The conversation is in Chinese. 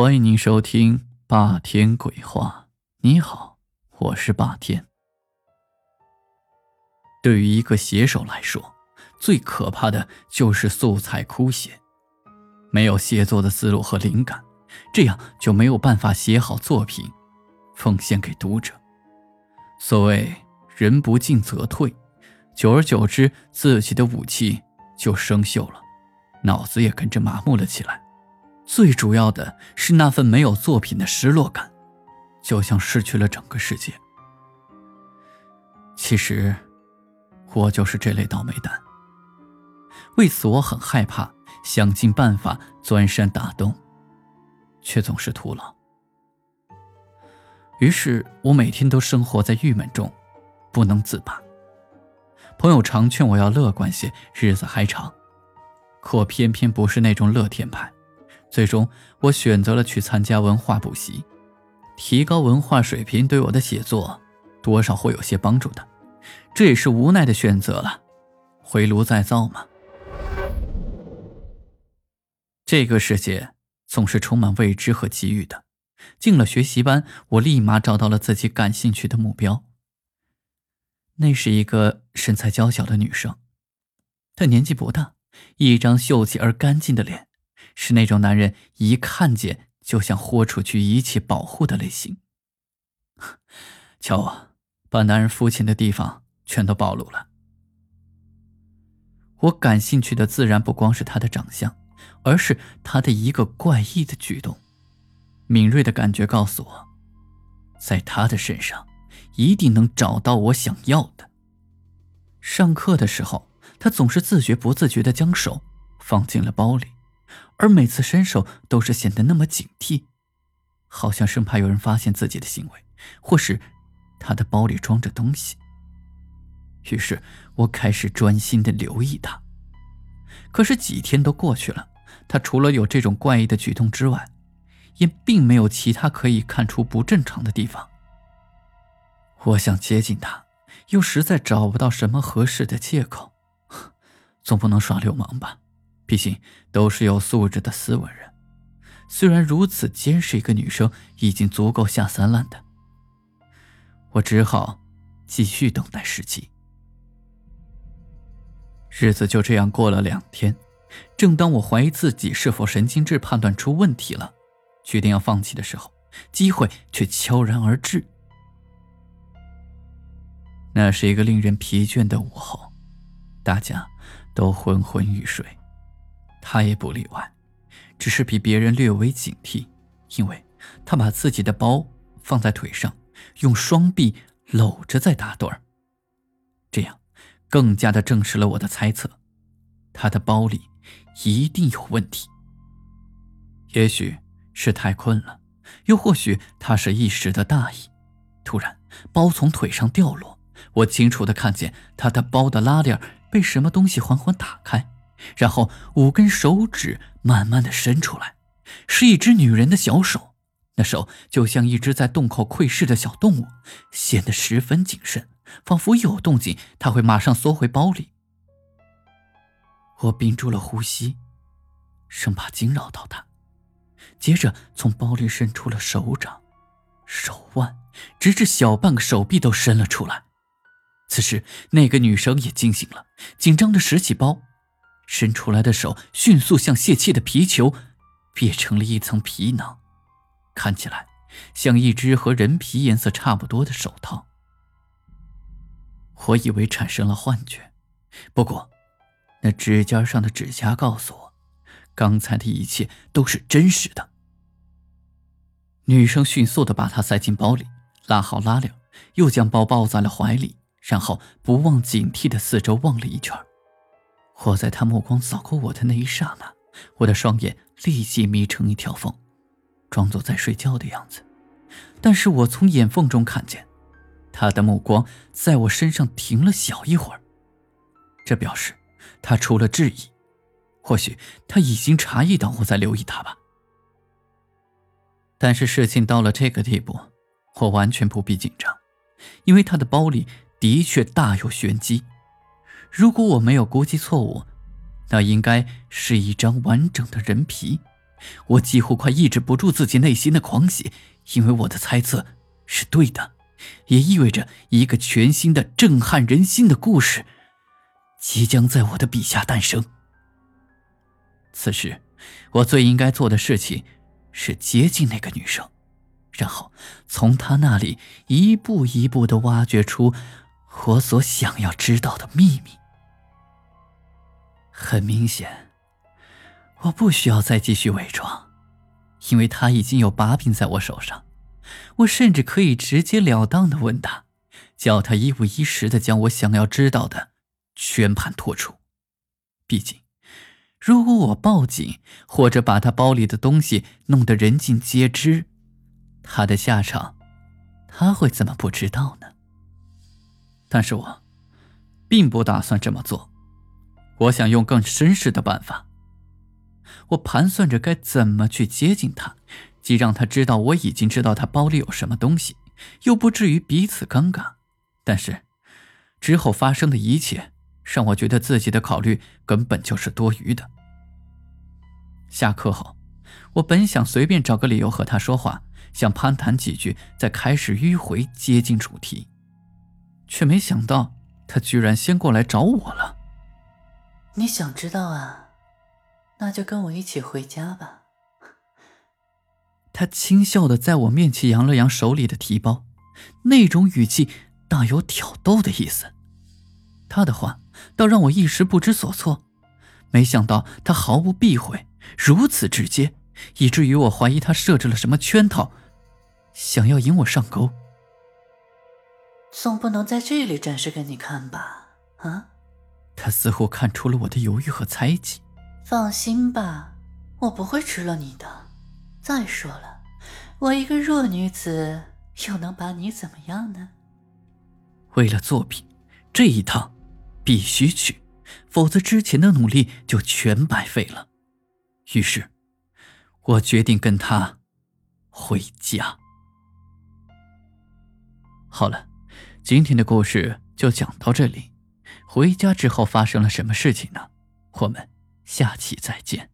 欢迎您收听霸天鬼话。你好，我是霸天。对于一个写手来说，最可怕的就是素材枯竭，没有写作的思路和灵感，这样就没有办法写好作品，奉献给读者。所谓人不进则退，久而久之，自己的武器就生锈了，脑子也跟着麻木了起来。最主要的是那份没有作品的失落感，就像失去了整个世界。其实，我就是这类倒霉蛋。为此，我很害怕，想尽办法钻山打洞，却总是徒劳。于是我每天都生活在郁闷中，不能自拔。朋友常劝我要乐观些，日子还长，可我偏偏不是那种乐天派。最终，我选择了去参加文化补习，提高文化水平，对我的写作多少会有些帮助的。这也是无奈的选择了，回炉再造嘛。这个世界总是充满未知和机遇的。进了学习班，我立马找到了自己感兴趣的目标。那是一个身材娇小的女生，她年纪不大，一张秀气而干净的脸。是那种男人一看见就想豁出去一切保护的类型。瞧啊，把男人肤浅的地方全都暴露了。我感兴趣的自然不光是他的长相，而是他的一个怪异的举动。敏锐的感觉告诉我，在他的身上一定能找到我想要的。上课的时候，他总是自觉不自觉的将手放进了包里。而每次伸手都是显得那么警惕，好像生怕有人发现自己的行为，或是他的包里装着东西。于是我开始专心的留意他。可是几天都过去了，他除了有这种怪异的举动之外，也并没有其他可以看出不正常的地方。我想接近他，又实在找不到什么合适的借口，总不能耍流氓吧。毕竟都是有素质的斯文人，虽然如此，监视一个女生已经足够下三滥的。我只好继续等待时机。日子就这样过了两天，正当我怀疑自己是否神经质判断出问题了，决定要放弃的时候，机会却悄然而至。那是一个令人疲倦的午后，大家都昏昏欲睡。他也不例外，只是比别人略微警惕，因为他把自己的包放在腿上，用双臂搂着在打盹儿。这样，更加的证实了我的猜测，他的包里一定有问题。也许是太困了，又或许他是一时的大意。突然，包从腿上掉落，我清楚的看见他的包的拉链被什么东西缓缓打开。然后五根手指慢慢的伸出来，是一只女人的小手，那手就像一只在洞口窥视的小动物，显得十分谨慎，仿佛有动静，它会马上缩回包里。我屏住了呼吸，生怕惊扰到他，接着从包里伸出了手掌、手腕，直至小半个手臂都伸了出来。此时，那个女生也惊醒了，紧张的拾起包。伸出来的手迅速像泄气的皮球，变成了一层皮囊，看起来像一只和人皮颜色差不多的手套。我以为产生了幻觉，不过那指尖上的指甲告诉我，刚才的一切都是真实的。女生迅速的把它塞进包里，拉好拉链，又将包抱在了怀里，然后不忘警惕的四周望了一圈。我在他目光扫过我的那一刹那，我的双眼立即眯成一条缝，装作在睡觉的样子。但是我从眼缝中看见，他的目光在我身上停了小一会儿。这表示他出了质疑，或许他已经察觉到我在留意他吧。但是事情到了这个地步，我完全不必紧张，因为他的包里的确大有玄机。如果我没有估计错误，那应该是一张完整的人皮，我几乎快抑制不住自己内心的狂喜，因为我的猜测是对的，也意味着一个全新的、震撼人心的故事即将在我的笔下诞生。此时，我最应该做的事情是接近那个女生，然后从她那里一步一步的挖掘出我所想要知道的秘密。很明显。我不需要再继续伪装，因为他已经有把柄在我手上。我甚至可以直截了当的问他，叫他一五一十的将我想要知道的全盘托出。毕竟，如果我报警或者把他包里的东西弄得人尽皆知，他的下场他会怎么不知道呢？但是我并不打算这么做，我想用更绅士的办法。我盘算着该怎么去接近他，既让他知道我已经知道他包里有什么东西，又不至于彼此尴尬。但是，之后发生的一切让我觉得自己的考虑根本就是多余的。下课后，我本想随便找个理由和他说话，想攀谈几句，再开始迂回接近主题，却没想到他居然先过来找我了。你想知道啊？那就跟我一起回家吧。他轻笑的在我面前扬了扬手里的提包，那种语气大有挑逗的意思。他的话倒让我一时不知所措，没想到他毫不避讳，如此直接，以至于我怀疑他设置了什么圈套，想要引我上钩。总不能在这里展示给你看吧？啊？他似乎看出了我的犹豫和猜忌。放心吧，我不会吃了你的。再说了，我一个弱女子又能把你怎么样呢？为了作品，这一趟必须去，否则之前的努力就全白费了。于是，我决定跟他回家。好了，今天的故事就讲到这里。回家之后发生了什么事情呢？我们。下期再见。